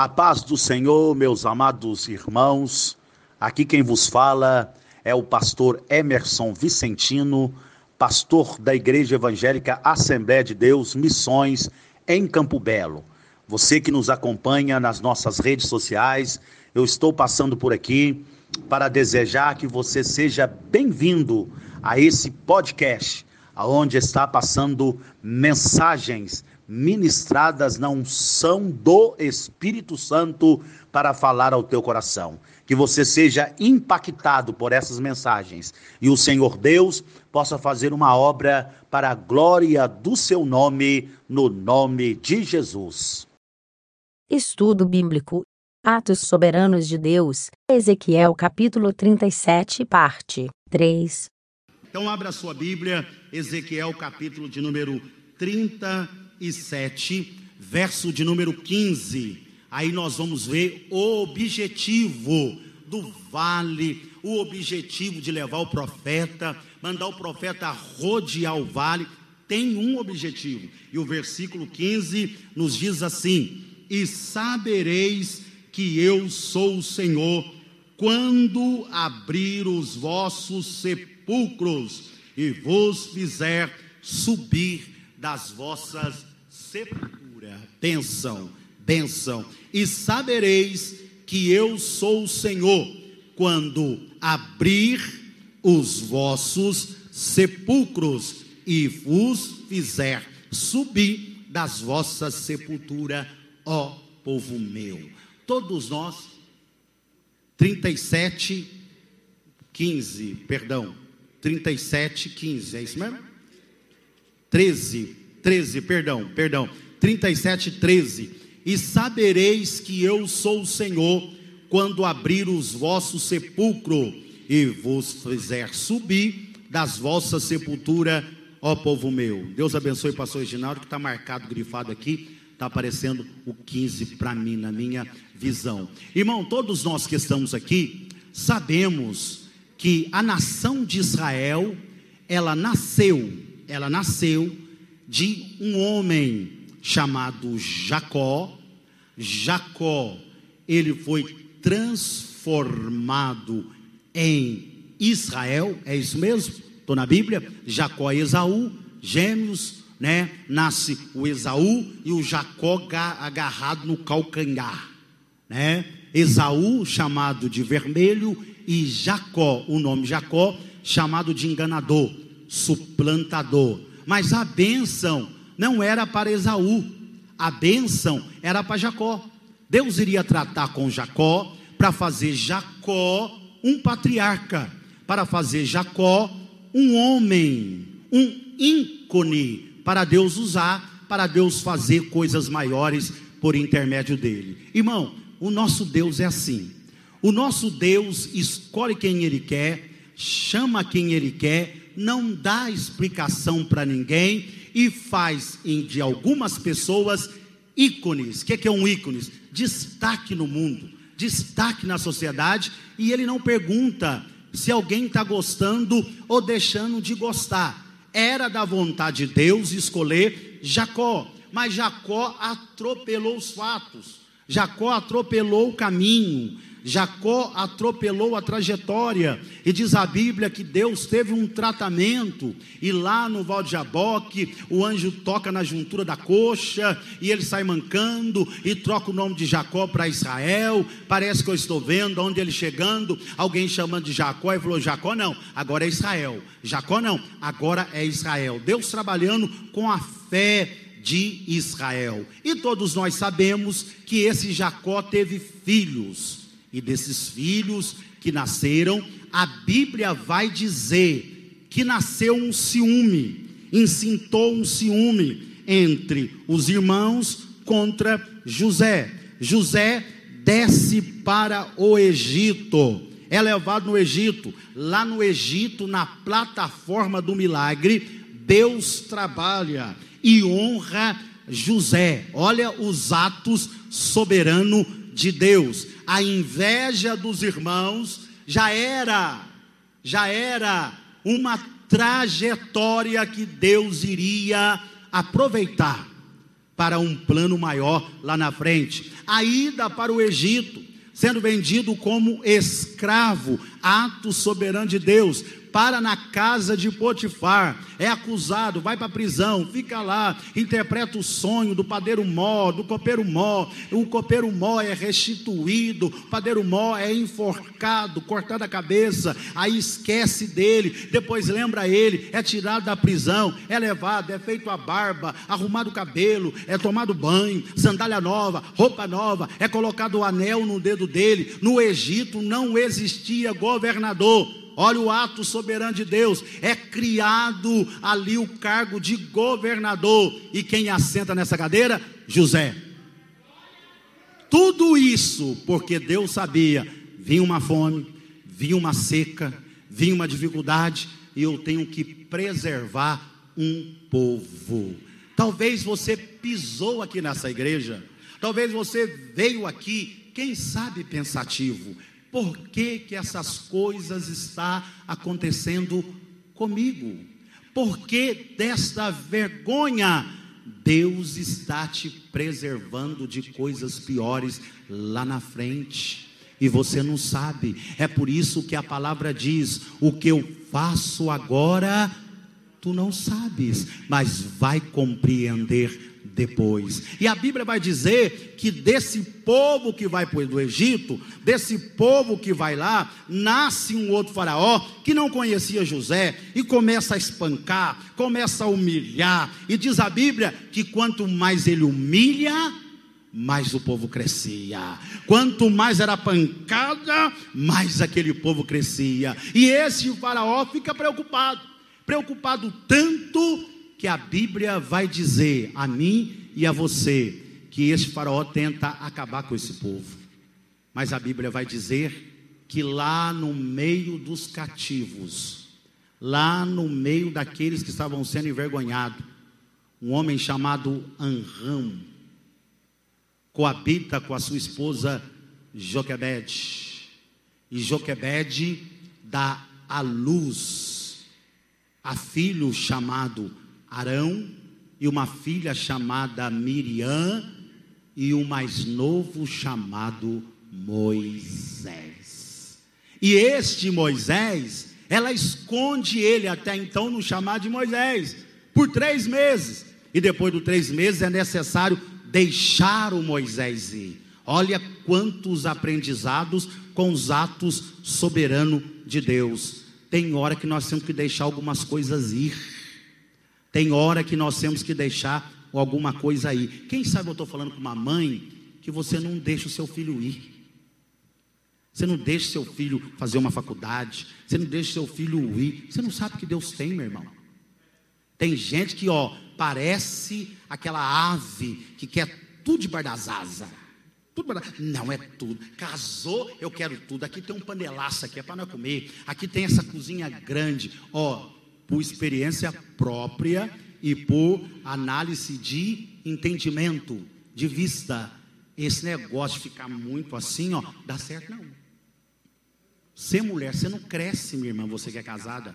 A paz do Senhor, meus amados irmãos. Aqui quem vos fala é o pastor Emerson Vicentino, pastor da Igreja Evangélica Assembleia de Deus Missões em Campo Belo. Você que nos acompanha nas nossas redes sociais, eu estou passando por aqui para desejar que você seja bem-vindo a esse podcast, aonde está passando mensagens ministradas na unção do Espírito Santo para falar ao teu coração. Que você seja impactado por essas mensagens e o Senhor Deus possa fazer uma obra para a glória do seu nome, no nome de Jesus. Estudo Bíblico Atos Soberanos de Deus, Ezequiel capítulo 37, parte 3. Então abra sua Bíblia, Ezequiel capítulo de número 37 e 7, verso de número 15. Aí nós vamos ver o objetivo do vale, o objetivo de levar o profeta, mandar o profeta rodear o vale, tem um objetivo. E o versículo 15 nos diz assim: E sabereis que eu sou o Senhor, quando abrir os vossos sepulcros e vos fizer subir das vossas sepultura. Bênção, bênção. E sabereis que eu sou o Senhor, quando abrir os vossos sepulcros e vos fizer subir das vossas sepulturas, ó povo meu. Todos nós, 37, 15, perdão, 37, 15, é isso mesmo? 13, 13, perdão, perdão, 37, 13. E sabereis que eu sou o Senhor, quando abrir os vossos sepulcros e vos fizer subir das vossas sepulturas, ó povo meu. Deus abençoe o pastor Reginaldo, que está marcado, grifado aqui, está aparecendo o 15 para mim, na minha visão. Irmão, todos nós que estamos aqui, sabemos que a nação de Israel, ela nasceu, ela nasceu de um homem chamado Jacó. Jacó, ele foi transformado em Israel, é isso mesmo? Estou na Bíblia. Jacó e Esaú, gêmeos, né? Nasce o Esaú e o Jacó agarrado no calcanhar, né? Esaú, chamado de vermelho, e Jacó, o nome Jacó, chamado de enganador, suplantador. Mas a bênção não era para Esaú, a bênção era para Jacó. Deus iria tratar com Jacó para fazer Jacó um patriarca, para fazer Jacó um homem, um ícone para Deus usar, para Deus fazer coisas maiores por intermédio dele. Irmão, o nosso Deus é assim. O nosso Deus escolhe quem ele quer, chama quem ele quer não dá explicação para ninguém e faz de algumas pessoas ícones. O que é, que é um ícones? Destaque no mundo, destaque na sociedade, e ele não pergunta se alguém está gostando ou deixando de gostar. Era da vontade de Deus escolher Jacó, mas Jacó atropelou os fatos, Jacó atropelou o caminho, Jacó atropelou a trajetória, e diz a Bíblia que Deus teve um tratamento, e lá no Val de Jaboque, o anjo toca na juntura da coxa, e ele sai mancando, e troca o nome de Jacó para Israel. Parece que eu estou vendo, onde ele chegando, alguém chamando de Jacó, e falou: Jacó não, agora é Israel. Jacó não, agora é Israel. Deus trabalhando com a fé de Israel. E todos nós sabemos que esse Jacó teve filhos e desses filhos que nasceram, a Bíblia vai dizer que nasceu um ciúme, incitou um ciúme entre os irmãos contra José. José desce para o Egito, é levado no Egito. Lá no Egito, na plataforma do milagre, Deus trabalha e honra José. Olha os atos soberano de Deus a inveja dos irmãos já era, já era uma trajetória que Deus iria aproveitar para um plano maior lá na frente. A ida para o Egito, sendo vendido como escravo, ato soberano de Deus, para na casa de Potifar, é acusado, vai para a prisão, fica lá, interpreta o sonho do padeiro mó, do copeiro mó, o copeiro mó é restituído, o padeiro mó é enforcado, cortado a cabeça, aí esquece dele, depois lembra ele, é tirado da prisão, é levado, é feito a barba, arrumado o cabelo, é tomado banho, sandália nova, roupa nova, é colocado o anel no dedo dele. No Egito não existia governador Olha o ato soberano de Deus. É criado ali o cargo de governador. E quem assenta nessa cadeira? José. Tudo isso porque Deus sabia: vinha uma fome, vinha uma seca, vinha uma dificuldade, e eu tenho que preservar um povo. Talvez você pisou aqui nessa igreja, talvez você veio aqui, quem sabe pensativo, por que, que essas coisas estão acontecendo comigo? Por que desta vergonha? Deus está te preservando de coisas piores lá na frente. E você não sabe. É por isso que a palavra diz: o que eu faço agora, tu não sabes, mas vai compreender depois. E a Bíblia vai dizer que desse povo que vai para o Egito, desse povo que vai lá, nasce um outro faraó que não conhecia José e começa a espancar, começa a humilhar. E diz a Bíblia que quanto mais ele humilha, mais o povo crescia. Quanto mais era pancada, mais aquele povo crescia. E esse faraó fica preocupado, preocupado tanto que a Bíblia vai dizer a mim e a você que este faraó tenta acabar com esse povo. Mas a Bíblia vai dizer que lá no meio dos cativos, lá no meio daqueles que estavam sendo envergonhados, um homem chamado Anrão coabita com a sua esposa Joquebede. E Joquebede dá à luz a filho chamado Arão e uma filha chamada Miriam e o mais novo chamado Moisés. E este Moisés, ela esconde ele até então no chamado de Moisés por três meses. E depois dos três meses é necessário deixar o Moisés ir. Olha quantos aprendizados com os atos soberanos de Deus. Tem hora que nós temos que deixar algumas coisas ir. Tem hora que nós temos que deixar alguma coisa aí. Quem sabe eu estou falando com uma mãe que você não deixa o seu filho ir. Você não deixa seu filho fazer uma faculdade. Você não deixa seu filho ir. Você não sabe o que Deus tem, meu irmão. Tem gente que, ó, parece aquela ave que quer tudo debaixo das asas. Tudo Não é tudo. Casou, eu quero tudo. Aqui tem um panelaço aqui, é para nós comer. Aqui tem essa cozinha grande. Ó, por experiência própria e por análise de entendimento, de vista. Esse negócio de ficar muito assim, ó, dá certo não. Ser mulher, você não cresce, minha irmã, você que é casada.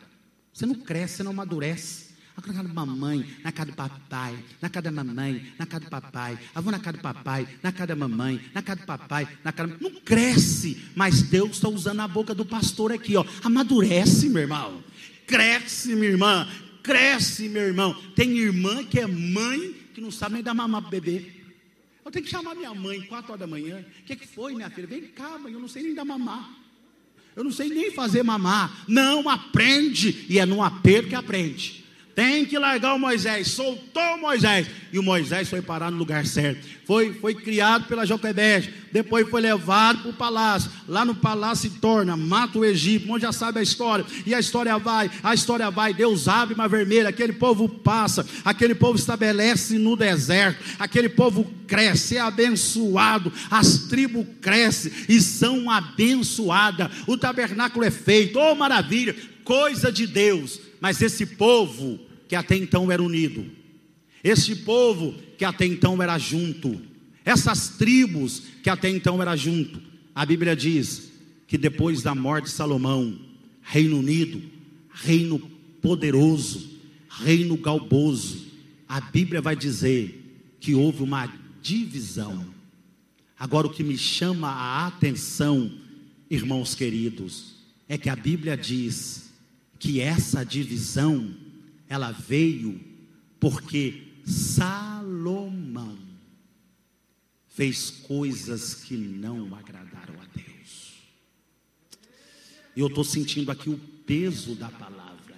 Você não cresce, você não amadurece. Na casa da mamãe, na casa do papai, na casa da mamãe, na casa do papai. Vou na casa do papai, na casa da mamãe, na casa do papai, na casa. Não cresce, mas Deus está usando a boca do pastor aqui, ó. Amadurece, meu irmão. Cresce, minha irmã. Cresce, meu irmão. Tem irmã que é mãe que não sabe nem dar mamar para bebê. Eu tenho que chamar minha mãe, quatro horas da manhã. O que, é que foi, minha filha? Vem cá, mãe, eu não sei nem dar mamar. Eu não sei nem fazer mamar. Não, aprende. E é num aperto que aprende. Tem que largar o Moisés. Soltou o Moisés. E o Moisés foi parar no lugar certo. Foi, foi criado pela Joquebede. Depois foi levado para o palácio. Lá no palácio se torna, mata o Egito. Onde já sabe a história. E a história vai, a história vai. Deus abre uma vermelha. Aquele povo passa. Aquele povo estabelece no deserto. Aquele povo cresce, é abençoado. As tribos crescem e são abençoadas. O tabernáculo é feito. Oh, maravilha! Coisa de Deus. Mas esse povo que até então era unido, esse povo que até então era junto, essas tribos que até então era junto, a Bíblia diz que depois da morte de Salomão, Reino Unido, reino poderoso, reino galboso. A Bíblia vai dizer que houve uma divisão. Agora, o que me chama a atenção, irmãos queridos, é que a Bíblia diz que essa divisão, ela veio porque Salomão fez coisas que não agradaram a Deus. E eu estou sentindo aqui o peso da palavra.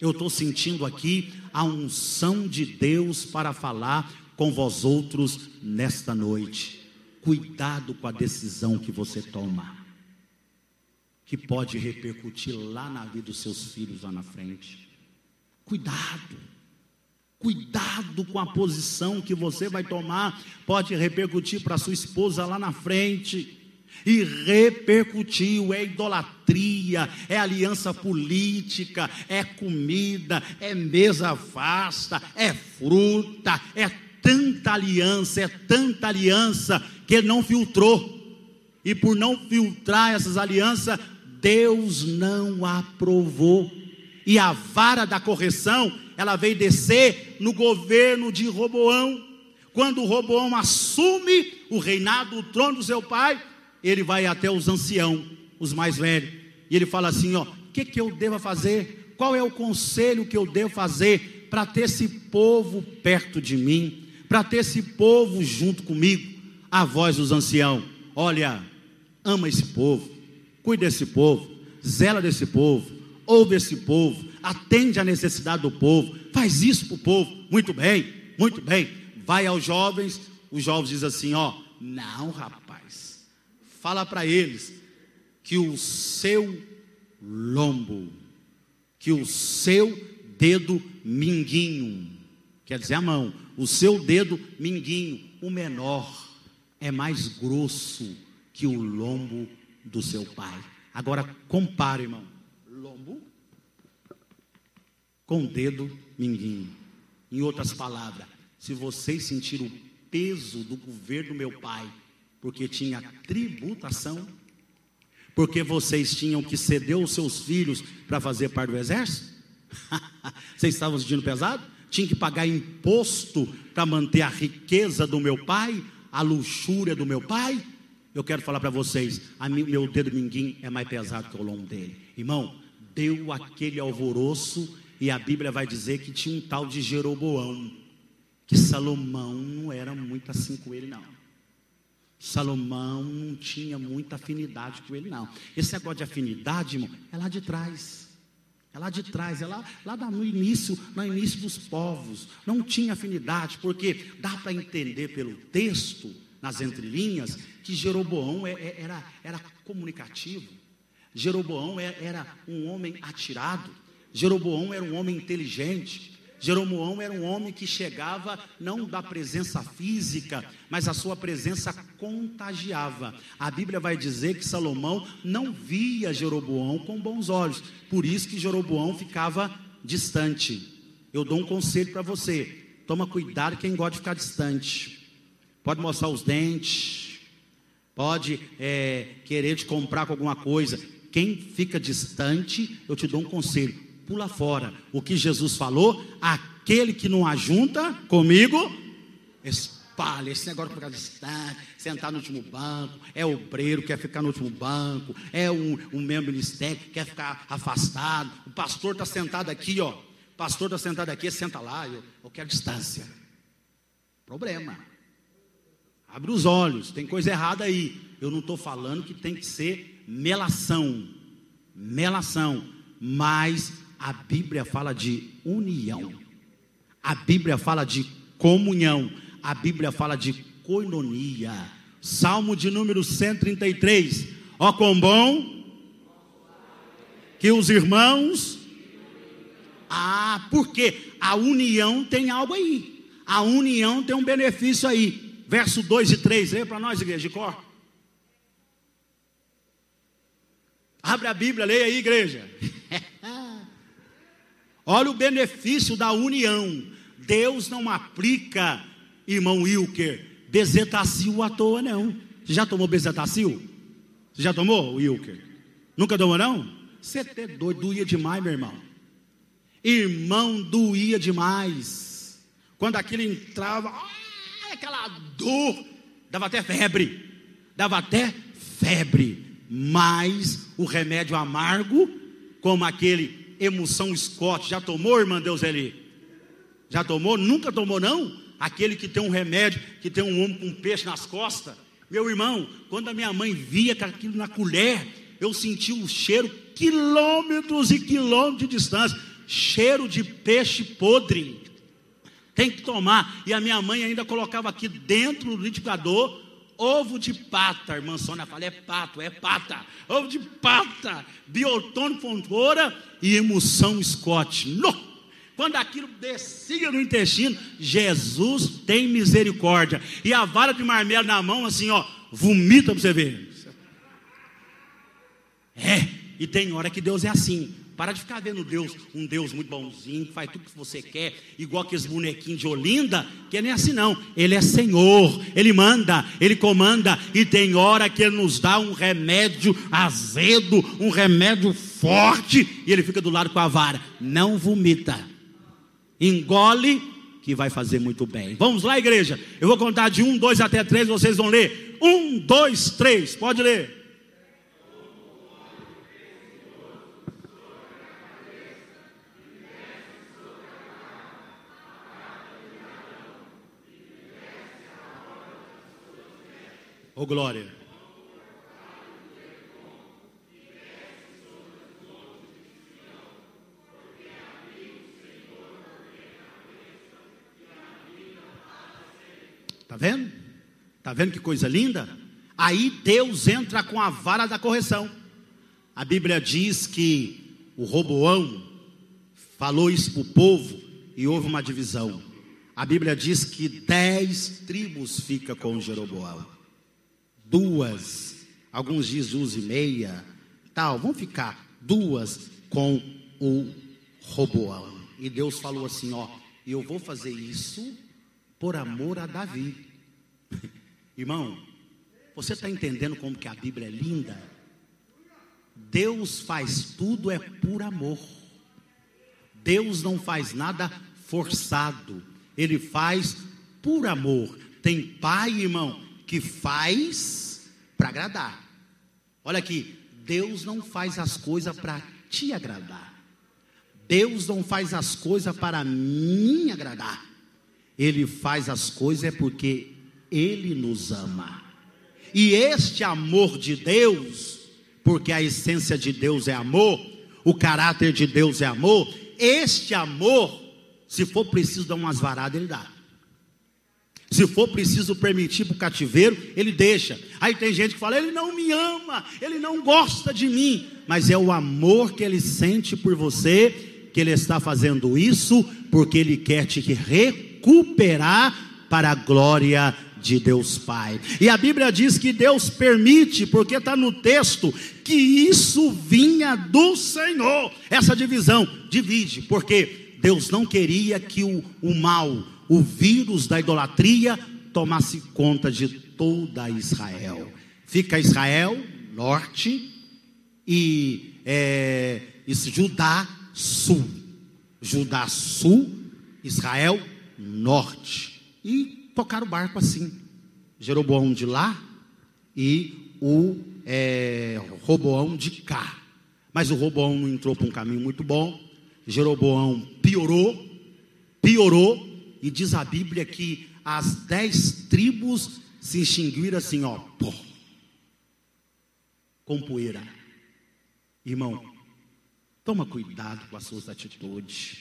Eu estou sentindo aqui a unção de Deus para falar com vós outros nesta noite. Cuidado com a decisão que você toma, que pode repercutir lá na vida dos seus filhos lá na frente. Cuidado. Cuidado com a posição que você vai tomar, pode repercutir para sua esposa lá na frente. E repercutiu, é idolatria, é aliança política, é comida, é mesa vasta, é fruta, é tanta aliança, é tanta aliança que ele não filtrou. E por não filtrar essas alianças, Deus não aprovou. E a vara da correção, ela veio descer no governo de Roboão. Quando Roboão assume o reinado, o trono do seu pai, ele vai até os anciãos, os mais velhos, e ele fala assim: ó, o que, que eu devo fazer? Qual é o conselho que eu devo fazer para ter esse povo perto de mim? para ter esse povo junto comigo. A voz dos anciãos: olha, ama esse povo, cuida desse povo, zela desse povo, ouve esse povo, atende a necessidade do povo, faz isso para o povo. Muito bem, muito bem. Vai aos jovens, os jovens dizem assim: ó, não, rapaz, fala para eles que o seu lombo, que o seu dedo minguinho, quer dizer a mão, o seu dedo minguinho, o menor, é mais grosso que o lombo do seu pai. Agora compare, irmão, lombo com dedo minguinho. Em outras palavras, se vocês sentiram o peso do governo do meu pai, porque tinha tributação, porque vocês tinham que ceder os seus filhos para fazer parte do exército? vocês estavam sentindo pesado? tinha que pagar imposto para manter a riqueza do meu pai, a luxúria do meu pai. Eu quero falar para vocês, meu dedo minguim é mais pesado que o longo dele. Irmão, deu aquele alvoroço e a Bíblia vai dizer que tinha um tal de Jeroboão, que Salomão não era muito assim com ele não. Salomão não tinha muita afinidade com ele não. Esse negócio de afinidade, irmão, é lá de trás. É lá de trás, é lá, lá no início, no início dos povos. Não tinha afinidade, porque dá para entender pelo texto, nas entrelinhas, que Jeroboão é, é, era, era comunicativo. Jeroboão é, era um homem atirado. Jeroboão era um homem inteligente. Jeroboão era um homem que chegava não da presença física, mas a sua presença contagiava. A Bíblia vai dizer que Salomão não via Jeroboão com bons olhos, por isso que Jeroboão ficava distante. Eu dou um conselho para você: toma cuidado quem gosta de ficar distante. Pode mostrar os dentes, pode é, querer te comprar com alguma coisa. Quem fica distante, eu te dou um conselho: pula fora. O que Jesus falou, aquele que não ajunta comigo, espalha. Esse negócio de ficar distante, sentar no último banco, é obreiro, quer ficar no último banco, é um, um membro ministério, quer ficar afastado. O pastor está sentado aqui, ó. Pastor está sentado aqui, senta lá, eu, eu quero distância. Problema. Abre os olhos, tem coisa errada aí. Eu não estou falando que tem que ser melação. Melação. Mas a Bíblia fala de união, a Bíblia fala de comunhão, a Bíblia fala de coinonia. Salmo de número 133. Ó quão bom que os irmãos. Ah, porque a união tem algo aí. A união tem um benefício aí. Verso 2 e 3, leia para nós, igreja de cor. Abre a Bíblia, leia aí, igreja. Olha o benefício da união. Deus não aplica, irmão Wilker, bezetacil à toa, não. Você já tomou bezetacil? Você já tomou, Wilker? Nunca tomou, não? Você é doido, doía demais, meu irmão. Irmão, doía demais. Quando aquilo entrava, aquela dor, dava até febre. Dava até febre. Mas o remédio amargo, como aquele emoção Scott, já tomou, irmã Deus ali? Já tomou? Nunca tomou, não? Aquele que tem um remédio, que tem um homem com um peixe nas costas. Meu irmão, quando a minha mãe via aquilo na colher, eu sentia o cheiro quilômetros e quilômetros de distância cheiro de peixe podre. Tem que tomar. E a minha mãe ainda colocava aqui dentro do liquidificador ovo de pata. A irmã Sônia fala: é pato, é pata. Ovo de pata, biotônico fontoura e emulsão Scott. No! Quando aquilo descia no intestino, Jesus tem misericórdia. E a vara de marmelo na mão, assim, ó, vomita para você ver. É, e tem hora que Deus é assim. Para de ficar vendo Deus, um Deus muito bonzinho, que faz tudo que você quer, igual aqueles bonequinhos de Olinda, que não é assim não. Ele é Senhor, Ele manda, Ele comanda, e tem hora que Ele nos dá um remédio azedo, um remédio forte, e Ele fica do lado com a vara. Não vomita, engole, que vai fazer muito bem. Vamos lá, igreja. Eu vou contar de um, dois até três, vocês vão ler. Um, dois, três, pode ler. Oh, glória. Tá vendo? Tá vendo que coisa linda? Aí Deus entra com a vara da correção. A Bíblia diz que o Roboão falou isso para o povo e houve uma divisão. A Bíblia diz que dez tribos fica com Jeroboão duas, alguns duas e meia, tal, vão ficar duas com o Roboão. E Deus falou assim: Ó, eu vou fazer isso por amor a Davi. Irmão, você está entendendo como que a Bíblia é linda? Deus faz tudo é por amor. Deus não faz nada forçado. Ele faz por amor. Tem pai, irmão, que faz para agradar. Olha aqui, Deus não faz as coisas para te agradar. Deus não faz as coisas para mim agradar. Ele faz as coisas é porque ele nos ama. E este amor de Deus, porque a essência de Deus é amor, o caráter de Deus é amor, este amor, se for preciso dar umas varadas, ele dá. Se for preciso permitir para o cativeiro, ele deixa. Aí tem gente que fala: ele não me ama, ele não gosta de mim. Mas é o amor que ele sente por você que ele está fazendo isso, porque ele quer te recuperar para a glória de Deus Pai. E a Bíblia diz que Deus permite, porque está no texto, que isso vinha do Senhor. Essa divisão divide, porque Deus não queria que o, o mal, o vírus da idolatria tomasse conta de toda Israel. Fica Israel, norte, e é, Judá, sul. Judá, sul, Israel, norte. E tocaram o barco assim. Jeroboão de lá e o é, Roboão de cá. Mas o Roboão não entrou para um caminho muito bom. Jeroboão piorou, piorou, e diz a Bíblia que as dez tribos se extinguiram assim, ó, pô, com poeira. Irmão, toma cuidado com as suas atitudes.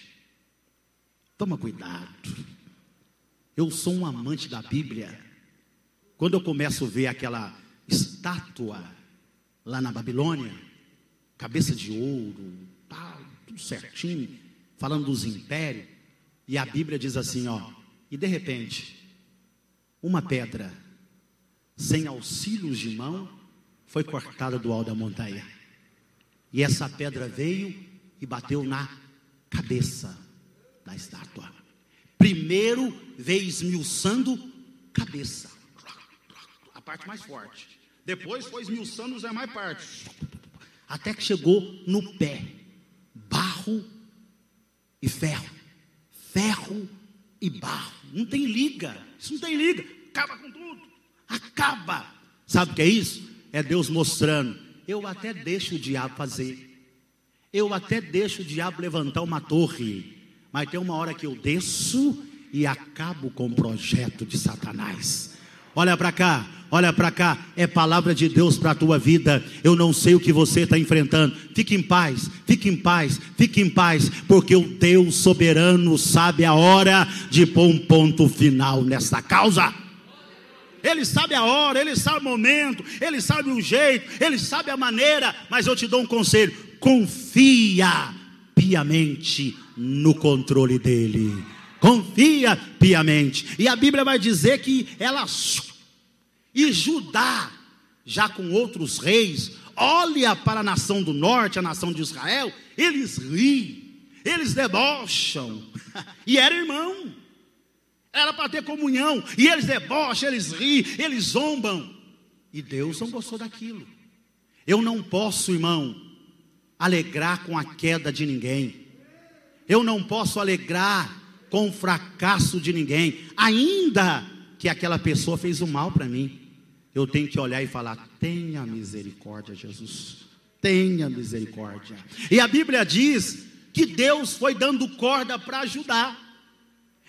Toma cuidado. Eu sou um amante da Bíblia. Quando eu começo a ver aquela estátua lá na Babilônia, cabeça de ouro, tal, tudo certinho, falando dos impérios, e a Bíblia diz assim, ó, e de repente, uma pedra sem auxílios de mão foi cortada do alto da montanha. E essa pedra veio e bateu na cabeça da estátua. Primeiro veio esmiuçando cabeça, a parte mais forte. Depois foi esmiuçando os demais partes, até que chegou no pé. Barro e ferro. Ferro e barro. Não tem liga. Isso não tem liga. Acaba com tudo. Acaba. Sabe o que é isso? É Deus mostrando. Eu até deixo o diabo fazer. Eu até deixo o diabo levantar uma torre. Mas tem uma hora que eu desço e acabo com o projeto de Satanás. Olha para cá, olha para cá, é palavra de Deus para a tua vida. Eu não sei o que você está enfrentando. Fique em paz, fique em paz, fique em paz, porque o Deus soberano sabe a hora de pôr um ponto final nessa causa. Ele sabe a hora, ele sabe o momento, ele sabe o jeito, ele sabe a maneira, mas eu te dou um conselho: confia piamente no controle dele confia piamente. E a Bíblia vai dizer que ela e Judá, já com outros reis, olha para a nação do norte, a nação de Israel, eles riem, eles debocham, e era irmão, era para ter comunhão, e eles debocham, eles riem, eles zombam, e Deus não gostou daquilo. Eu não posso, irmão, alegrar com a queda de ninguém, eu não posso alegrar com o fracasso de ninguém, ainda que aquela pessoa fez o mal para mim. Eu tenho que olhar e falar: tenha misericórdia, Jesus, tenha misericórdia. E a Bíblia diz que Deus foi dando corda para ajudar.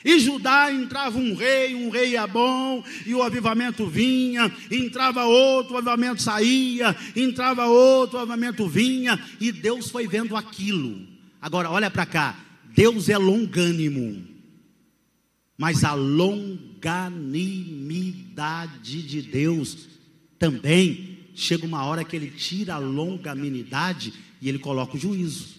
E Judá entrava um rei, um rei é bom, e o avivamento vinha, entrava outro, o avivamento saía, entrava outro, o avivamento vinha, e Deus foi vendo aquilo. Agora, olha para cá, Deus é longânimo. Mas a longanimidade de Deus também chega uma hora que ele tira a longanimidade e ele coloca o juízo.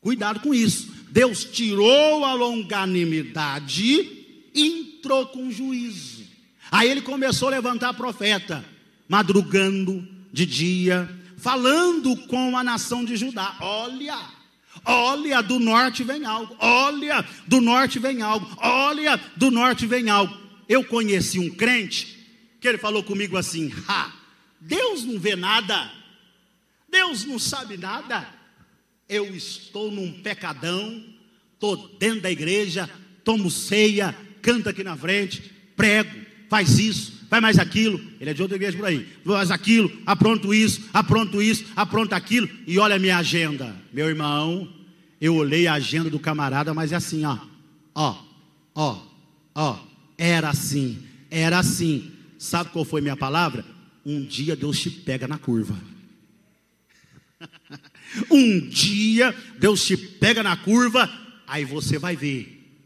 Cuidado com isso. Deus tirou a longanimidade e entrou com juízo. Aí ele começou a levantar profeta, madrugando de dia, falando com a nação de Judá. Olha, Olha, do norte vem algo. Olha, do norte vem algo. Olha, do norte vem algo. Eu conheci um crente que ele falou comigo assim: ha, Deus não vê nada. Deus não sabe nada. Eu estou num pecadão, estou dentro da igreja, tomo ceia, canto aqui na frente, prego, faz isso, faz mais aquilo. Ele é de outra igreja por aí. Faz aquilo, apronto isso, apronto isso, apronto aquilo. E olha a minha agenda. Meu irmão, eu olhei a agenda do camarada, mas é assim, ó. Ó, ó, ó. Era assim, era assim. Sabe qual foi minha palavra? Um dia Deus te pega na curva. um dia Deus te pega na curva, aí você vai ver,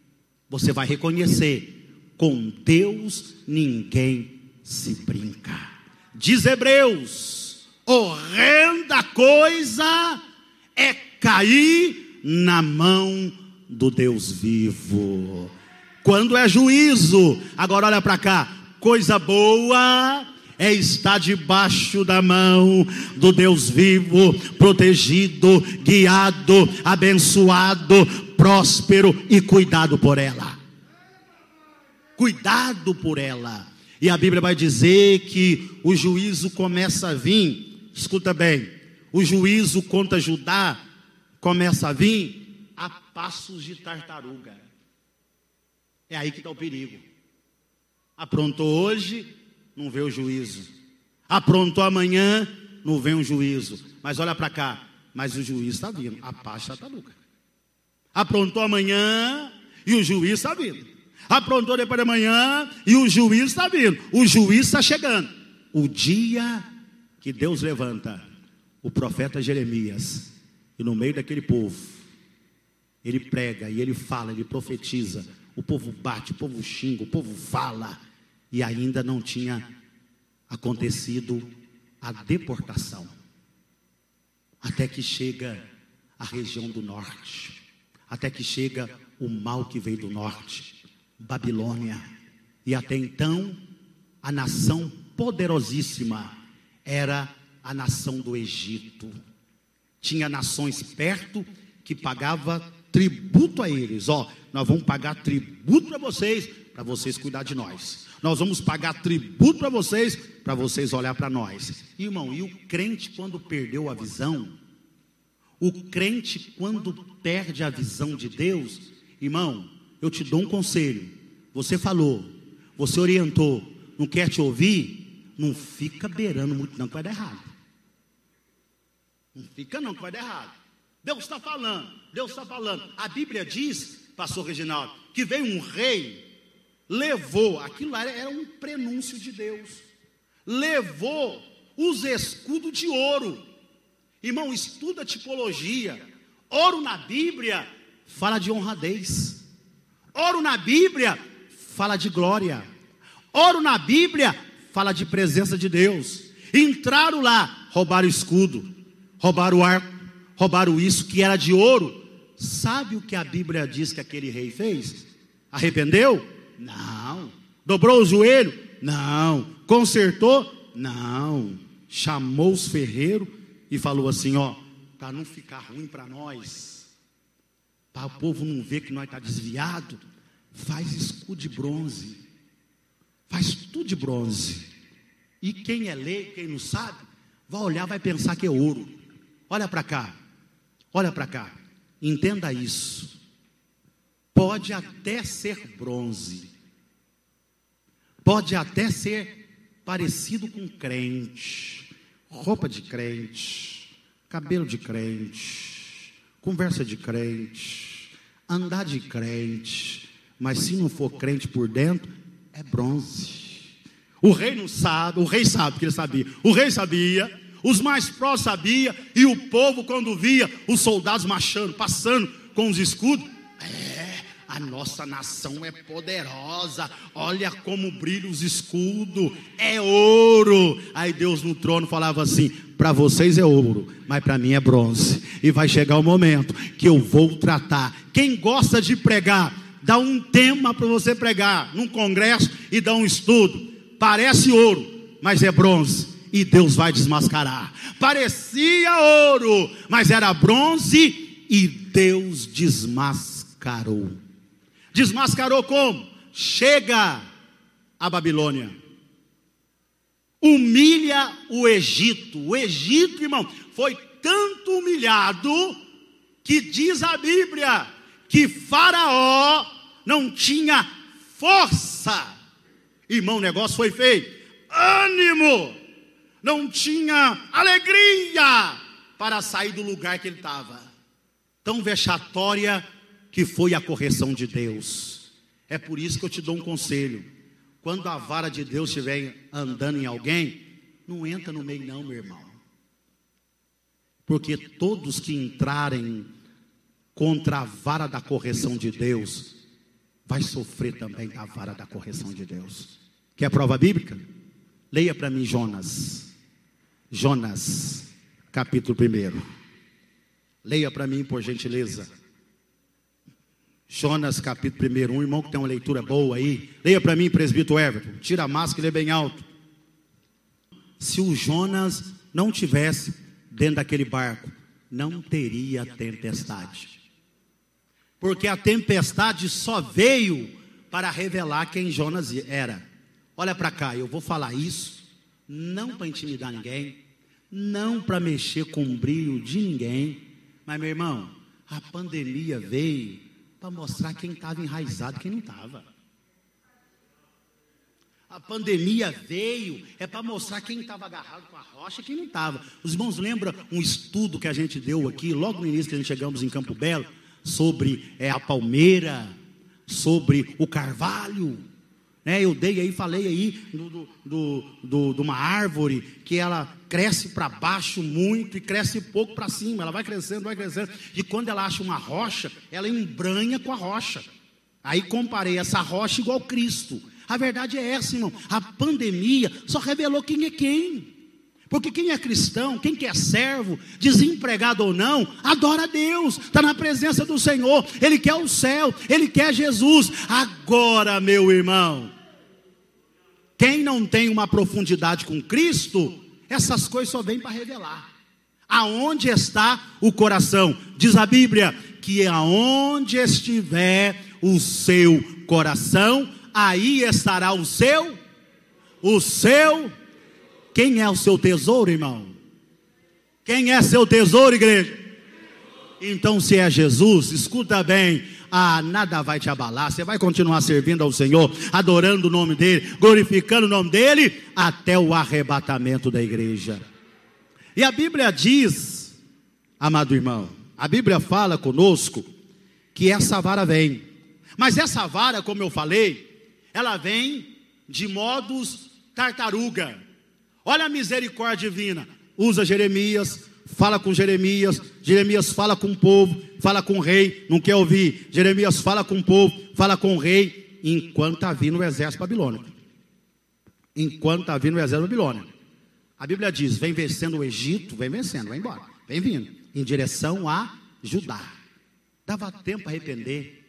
você vai reconhecer. Com Deus ninguém se brinca. Diz Hebreus: horrenda coisa é cair na mão do Deus vivo. Quando é juízo, agora olha para cá, coisa boa é estar debaixo da mão do Deus vivo, protegido, guiado, abençoado, próspero e cuidado por ela. Cuidado por ela. E a Bíblia vai dizer que o juízo começa a vir, escuta bem, o juízo contra Judá começa a vir a passos de tartaruga. É aí que está o perigo. Aprontou hoje, não vê o juízo. Aprontou amanhã, não vem o juízo. Mas olha para cá, mas o juízo está vindo, a paz de tartaruga. Aprontou amanhã e o juízo está vindo aprontou depois da manhã e o juiz está vindo, o juiz está chegando. O dia que Deus levanta o profeta Jeremias, e no meio daquele povo, ele prega e ele fala, ele profetiza. O povo bate, o povo xinga, o povo fala, e ainda não tinha acontecido a deportação. Até que chega a região do norte, até que chega o mal que veio do norte. Babilônia. E até então, a nação poderosíssima era a nação do Egito. Tinha nações perto que pagava tributo a eles. Ó, nós vamos pagar tributo para vocês, para vocês cuidar de nós. Nós vamos pagar tributo para vocês, para vocês olhar para nós. Irmão, e o crente quando perdeu a visão, O crente, quando perde a visão de Deus, irmão, eu te dou um conselho. Você falou, você orientou, não quer te ouvir, não fica beirando muito, não, que vai dar errado. Não fica, não, que vai dar errado. Deus está falando, Deus está falando. A Bíblia diz, pastor Reginaldo, que veio um rei, levou, aquilo lá era um prenúncio de Deus, levou os escudos de ouro. Irmão, estuda tipologia. Ouro na Bíblia fala de honradez. Ouro na Bíblia fala de glória. Ouro na Bíblia fala de presença de Deus. Entraram lá, roubaram o escudo, roubaram o arco, roubaram isso que era de ouro. Sabe o que a Bíblia diz que aquele rei fez? Arrependeu? Não. Dobrou o joelho? Não. Consertou? Não. Chamou os ferreiros e falou assim: ó, para não ficar ruim para nós, para o povo não ver que nós está desviado, faz escudo de bronze, faz tudo de bronze. E quem é leigo, quem não sabe, vai olhar, vai pensar que é ouro. Olha para cá, olha para cá, entenda isso. Pode até ser bronze, pode até ser parecido com crente, roupa de crente, cabelo de crente, conversa de crente, andar de crente, mas se não for crente por dentro, é bronze. O rei não sabe, o rei sabe que ele sabia, o rei sabia, os mais prós sabia, e o povo quando via os soldados marchando, passando com os escudos, a nossa nação é poderosa. Olha como brilha os escudos. É ouro. Aí Deus no trono falava assim: para vocês é ouro, mas para mim é bronze. E vai chegar o momento que eu vou tratar. Quem gosta de pregar, dá um tema para você pregar num congresso e dá um estudo. Parece ouro, mas é bronze. E Deus vai desmascarar. Parecia ouro, mas era bronze. E Deus desmascarou. Desmascarou como? Chega a Babilônia. Humilha o Egito. O Egito, irmão, foi tanto humilhado que diz a Bíblia que Faraó não tinha força. Irmão, o negócio foi feito. Ânimo! Não tinha alegria para sair do lugar que ele estava. Tão vexatória que foi a correção de Deus. É por isso que eu te dou um conselho. Quando a vara de Deus estiver andando em alguém, não entra no meio, não, meu irmão. Porque todos que entrarem contra a vara da correção de Deus, vai sofrer também da vara da correção de Deus. Quer prova bíblica? Leia para mim Jonas. Jonas, capítulo 1. Leia para mim, por gentileza. Jonas capítulo 1, um irmão que tem uma leitura boa aí. Leia para mim, presbítero Everton. Tira a máscara, ele é bem alto. Se o Jonas não tivesse dentro daquele barco, não teria tempestade. Porque a tempestade só veio para revelar quem Jonas era. Olha para cá, eu vou falar isso, não para intimidar ninguém, não para mexer com o brilho de ninguém, mas meu irmão, a pandemia veio para mostrar quem estava enraizado e quem não estava. A pandemia veio, é para mostrar quem estava agarrado com a rocha e quem não estava. Os irmãos lembram um estudo que a gente deu aqui, logo no início que a gente chegamos em Campo Belo, sobre é, a palmeira, sobre o carvalho. Né, eu dei aí, falei aí do, do, do, de uma árvore que ela cresce para baixo muito e cresce pouco para cima. Ela vai crescendo, vai crescendo. E quando ela acha uma rocha, ela embranha com a rocha. Aí comparei essa rocha igual Cristo. A verdade é essa, irmão. A pandemia só revelou quem é quem. Porque quem é cristão, quem que é servo, desempregado ou não, adora a Deus, está na presença do Senhor, Ele quer o céu, Ele quer Jesus. Agora, meu irmão, quem não tem uma profundidade com Cristo, essas coisas só vêm para revelar. Aonde está o coração? Diz a Bíblia que aonde estiver o seu coração, aí estará o seu o seu Quem é o seu tesouro, irmão? Quem é seu tesouro, igreja? Então, se é Jesus, escuta bem, ah, nada vai te abalar. Você vai continuar servindo ao Senhor, adorando o nome dEle, glorificando o nome dEle, até o arrebatamento da igreja. E a Bíblia diz, amado irmão, a Bíblia fala conosco que essa vara vem. Mas essa vara, como eu falei, ela vem de modos tartaruga. Olha a misericórdia divina. Usa Jeremias, fala com Jeremias, Jeremias fala com o povo, fala com o rei, não quer ouvir. Jeremias fala com o povo, fala com o rei, enquanto está vindo o exército babilônico. Enquanto está vindo o exército babilônico. A Bíblia diz: vem vencendo o Egito, vem vencendo, vai embora, vem vindo, em direção a Judá. Dava tempo a arrepender.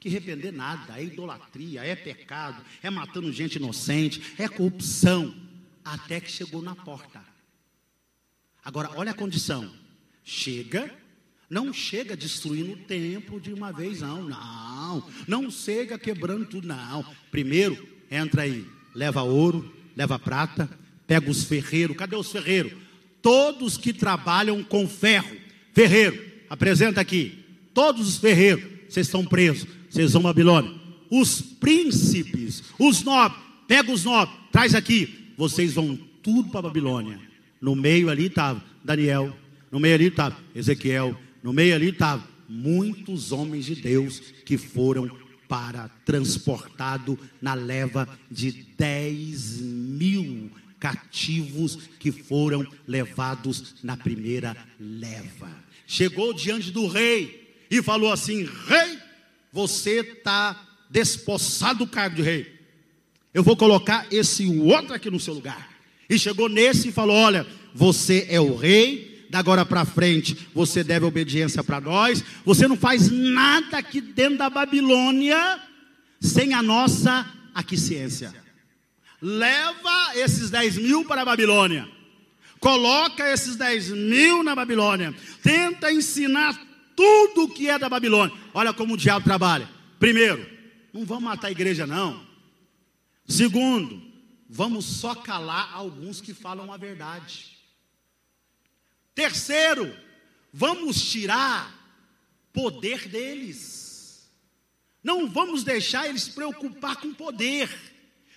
Que arrepender nada, é idolatria, é pecado, é matando gente inocente, é corrupção, até que chegou na porta. Agora, olha a condição: chega, não chega destruindo o templo de uma vez, não, não, não chega quebrando tudo, não. Primeiro, entra aí, leva ouro, leva prata, pega os ferreiros, cadê os ferreiros? Todos que trabalham com ferro, ferreiro, apresenta aqui, todos os ferreiros, vocês estão presos, vocês vão Babilônia. Os príncipes, os nobres, pega os nobres, traz aqui, vocês vão tudo para Babilônia. No meio ali estava Daniel, no meio ali estava Ezequiel, no meio ali estavam muitos homens de Deus que foram para transportado na leva de 10 mil cativos que foram levados na primeira leva. Chegou diante do rei e falou assim: Rei, você está despossado do cargo de rei. Eu vou colocar esse outro aqui no seu lugar. E chegou nesse e falou: Olha, você é o rei, da agora para frente você deve obediência para nós. Você não faz nada aqui dentro da Babilônia sem a nossa aquiescência. Leva esses 10 mil para a Babilônia. Coloca esses 10 mil na Babilônia. Tenta ensinar tudo o que é da Babilônia. Olha como o diabo trabalha. Primeiro, não vamos matar a igreja, não. Segundo, vamos só calar alguns que falam a verdade. Terceiro, vamos tirar poder deles. Não vamos deixar eles preocupar com poder.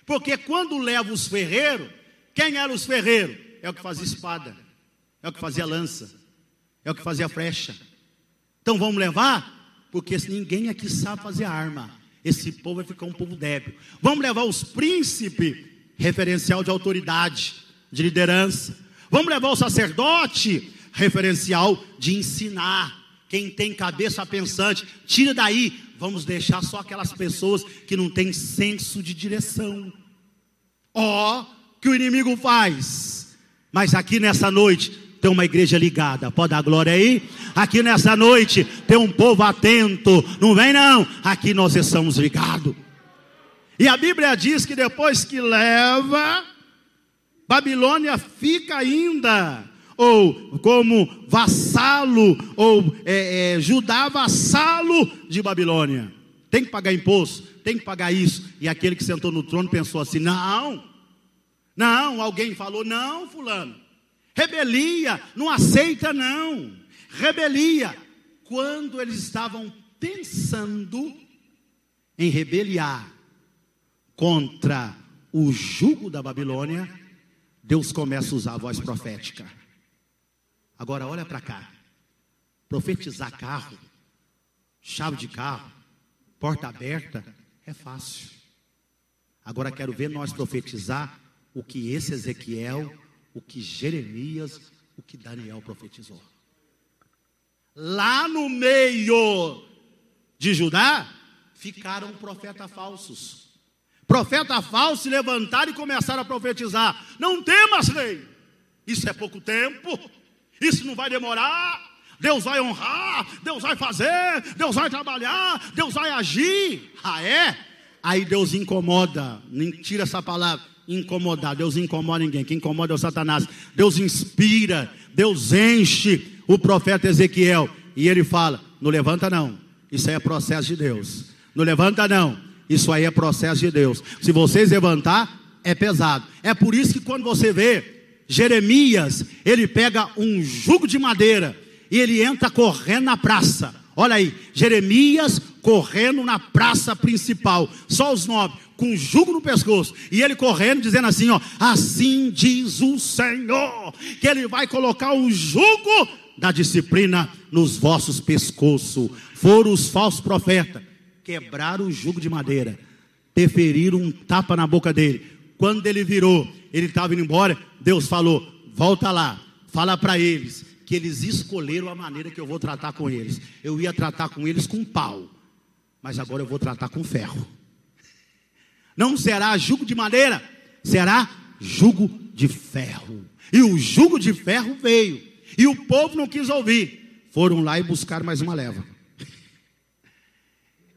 Porque quando leva os ferreiros, quem eram os ferreiros? É o que fazia espada, é o que fazia lança, é o que fazia flecha. Então vamos levar, porque ninguém aqui sabe fazer arma. Esse povo vai ficar um povo débil. Vamos levar os príncipes referencial de autoridade, de liderança. Vamos levar o sacerdote, referencial de ensinar. Quem tem cabeça pensante, tira daí. Vamos deixar só aquelas pessoas que não têm senso de direção. Ó, oh, que o inimigo faz. Mas aqui nessa noite tem uma igreja ligada. Pode dar glória aí? Aqui nessa noite tem um povo atento. Não vem não. Aqui nós estamos ligados. E a Bíblia diz que depois que leva, Babilônia fica ainda, ou como vassalo, ou é, é, Judá vassalo de Babilônia. Tem que pagar imposto, tem que pagar isso. E aquele que sentou no trono pensou assim: não, não, alguém falou, não, Fulano, rebelia, não aceita, não, rebelia. Quando eles estavam pensando em rebeliar, contra o jugo da Babilônia, Deus começa a usar a voz profética. Agora olha para cá. Profetizar carro, chave de carro, porta aberta, é fácil. Agora quero ver nós profetizar o que esse Ezequiel, o que Jeremias, o que Daniel profetizou. Lá no meio de Judá, ficaram profetas falsos. Profeta falso se levantaram e começaram a profetizar: Não temas, rei, isso é pouco tempo, isso não vai demorar. Deus vai honrar, Deus vai fazer, Deus vai trabalhar, Deus vai agir. Ah, é? Aí Deus incomoda, tira essa palavra, incomodar. Deus incomoda ninguém, quem incomoda é o Satanás. Deus inspira, Deus enche o profeta Ezequiel. E ele fala: Não levanta, não, isso aí é processo de Deus. Não levanta, não, isso aí é processo de Deus. Se vocês levantar, é pesado. É por isso que quando você vê Jeremias, ele pega um jugo de madeira e ele entra correndo na praça. Olha aí, Jeremias correndo na praça principal, só os nove, com um jugo no pescoço, e ele correndo, dizendo assim: ó, assim diz o Senhor, que ele vai colocar o jugo da disciplina nos vossos pescoços. Foram os falsos profetas, quebraram o jugo de madeira, deferiram um tapa na boca dele. Quando ele virou, ele estava indo embora, Deus falou: volta lá, fala para eles que eles escolheram a maneira que eu vou tratar com eles. Eu ia tratar com eles com pau, mas agora eu vou tratar com ferro. Não será jugo de madeira, será jugo de ferro. E o jugo de ferro veio, e o povo não quis ouvir. Foram lá e buscaram mais uma leva.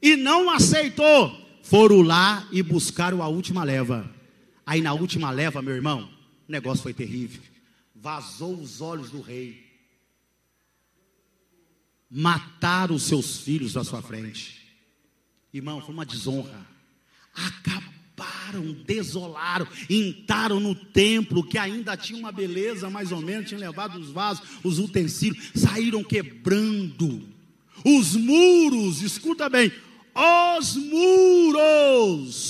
E não aceitou. Foram lá e buscaram a última leva. Aí na última leva, meu irmão, o negócio foi terrível. Vazou os olhos do rei mataram os seus filhos à sua frente. Irmão, foi uma desonra. Acabaram, desolaram, entraram no templo que ainda tinha uma beleza, mais ou menos, tinham levado os vasos, os utensílios, saíram quebrando. Os muros, escuta bem, os muros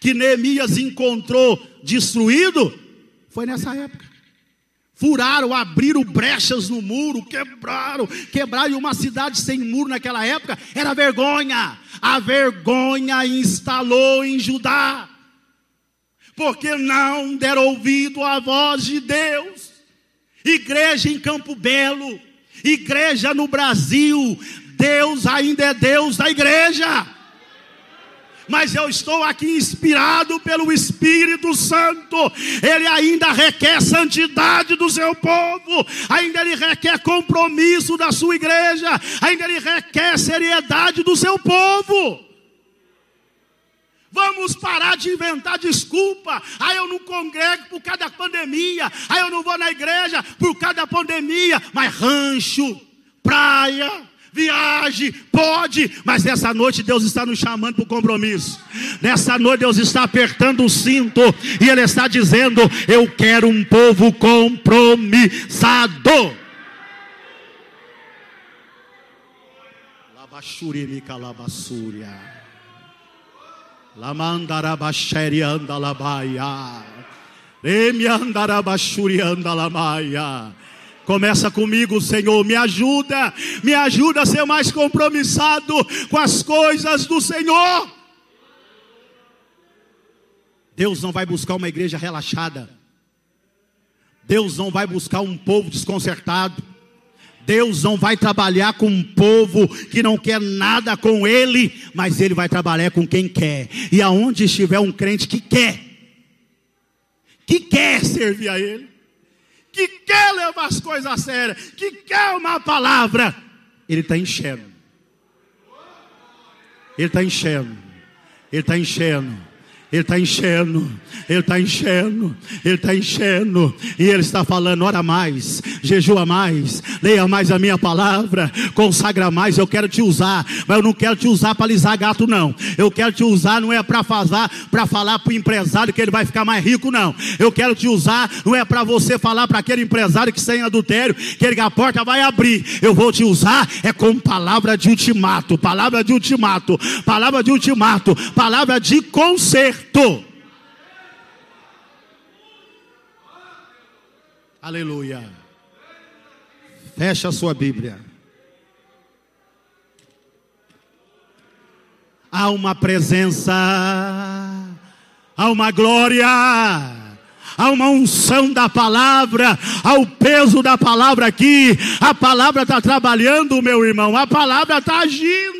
que Neemias encontrou destruído, foi nessa época. Furaram, abriram brechas no muro, quebraram, quebraram. E uma cidade sem muro naquela época era vergonha. A vergonha instalou em Judá, porque não deram ouvido à voz de Deus. Igreja em Campo Belo, igreja no Brasil, Deus ainda é Deus da igreja mas eu estou aqui inspirado pelo Espírito Santo. Ele ainda requer santidade do seu povo, ainda ele requer compromisso da sua igreja, ainda ele requer seriedade do seu povo. Vamos parar de inventar desculpa. Ah, eu não congrego por causa da pandemia. Ah, eu não vou na igreja por causa da pandemia. Mas rancho, praia, viaje, pode, mas nessa noite Deus está nos chamando para o compromisso. Nessa noite Deus está apertando o cinto e Ele está dizendo: Eu quero um povo compromissado. Labachurimica labassúria. Lamandarabaxeri andalabaia. Emi andarabachuri andalamaia. Começa comigo, Senhor, me ajuda, me ajuda a ser mais compromissado com as coisas do Senhor. Deus não vai buscar uma igreja relaxada. Deus não vai buscar um povo desconcertado. Deus não vai trabalhar com um povo que não quer nada com Ele, mas Ele vai trabalhar com quem quer. E aonde estiver um crente que quer, que quer servir a Ele, que quer levar as coisas a sério, que quer uma palavra, ele está enchendo. Ele está enchendo. Ele está enchendo. Ele está enchendo, Ele está enchendo, Ele está enchendo, e Ele está falando: ora mais, jejua mais, leia mais a minha palavra, consagra mais. Eu quero te usar, mas eu não quero te usar para lisar gato, não. Eu quero te usar, não é para falar, para falar o empresário que ele vai ficar mais rico, não. Eu quero te usar, não é para você falar para aquele empresário que sem adultério, que ele, a porta vai abrir. Eu vou te usar, é com palavra de ultimato, palavra de ultimato, palavra de ultimato, palavra de conserto certo. Aleluia. Fecha a sua Bíblia. Há uma presença, há uma glória, há uma unção da palavra, há o peso da palavra aqui. A palavra está trabalhando, meu irmão, a palavra está agindo.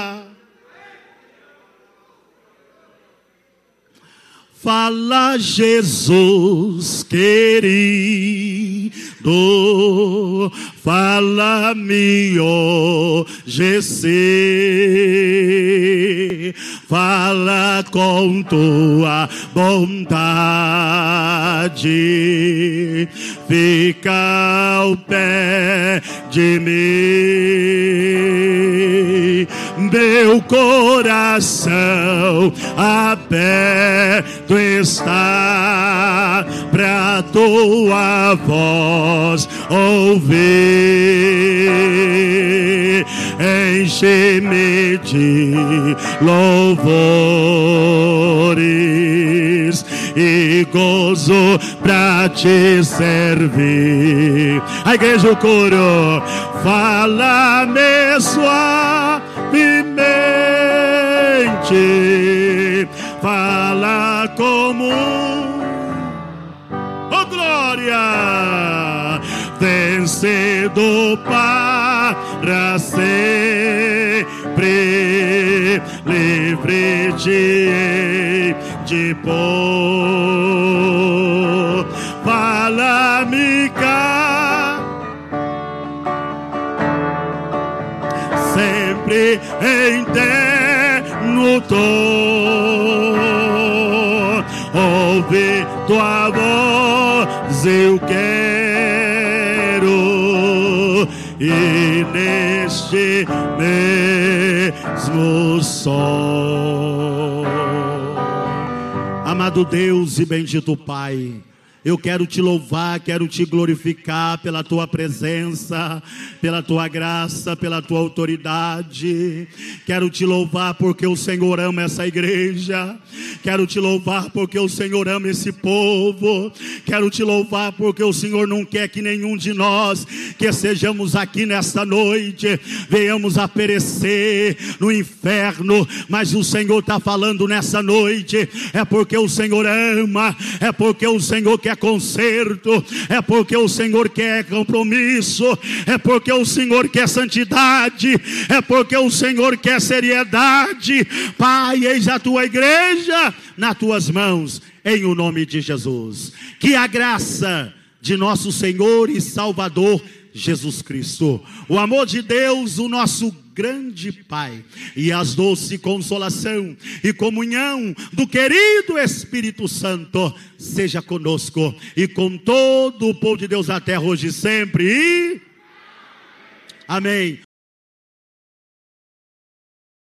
Fala, Jesus querido, fala-me hoje sim, fala com tua bondade, fica ao pé de mim, meu coração aberto está para tua voz ouvir. Enche-me de louvores e gozo para te servir. A igreja o coro, fala-me suavemente, como oh glória, vencedor para sempre, livre de de pôr, fala-me cá, sempre em terno tom, ouve tua voz, eu quero, e neste mesmo som. Amado Deus e bendito Pai, eu quero te louvar, quero te glorificar pela tua presença, pela tua graça, pela tua autoridade. Quero te louvar porque o Senhor ama essa igreja. Quero te louvar porque o Senhor ama esse povo. Quero te louvar porque o Senhor não quer que nenhum de nós que sejamos aqui nesta noite venhamos a perecer no inferno, mas o Senhor está falando nessa noite é porque o Senhor ama, é porque o Senhor quer conserto, é porque o Senhor quer compromisso, é porque o Senhor quer santidade, é porque o Senhor quer seriedade. Pai, eis a tua igreja nas tuas mãos, em o nome de Jesus. Que a graça de nosso Senhor e Salvador Jesus Cristo, o amor de Deus, o nosso grande Pai, e as doce consolação e comunhão do querido Espírito Santo seja conosco e com todo o povo de Deus na terra hoje e sempre. E... Amém.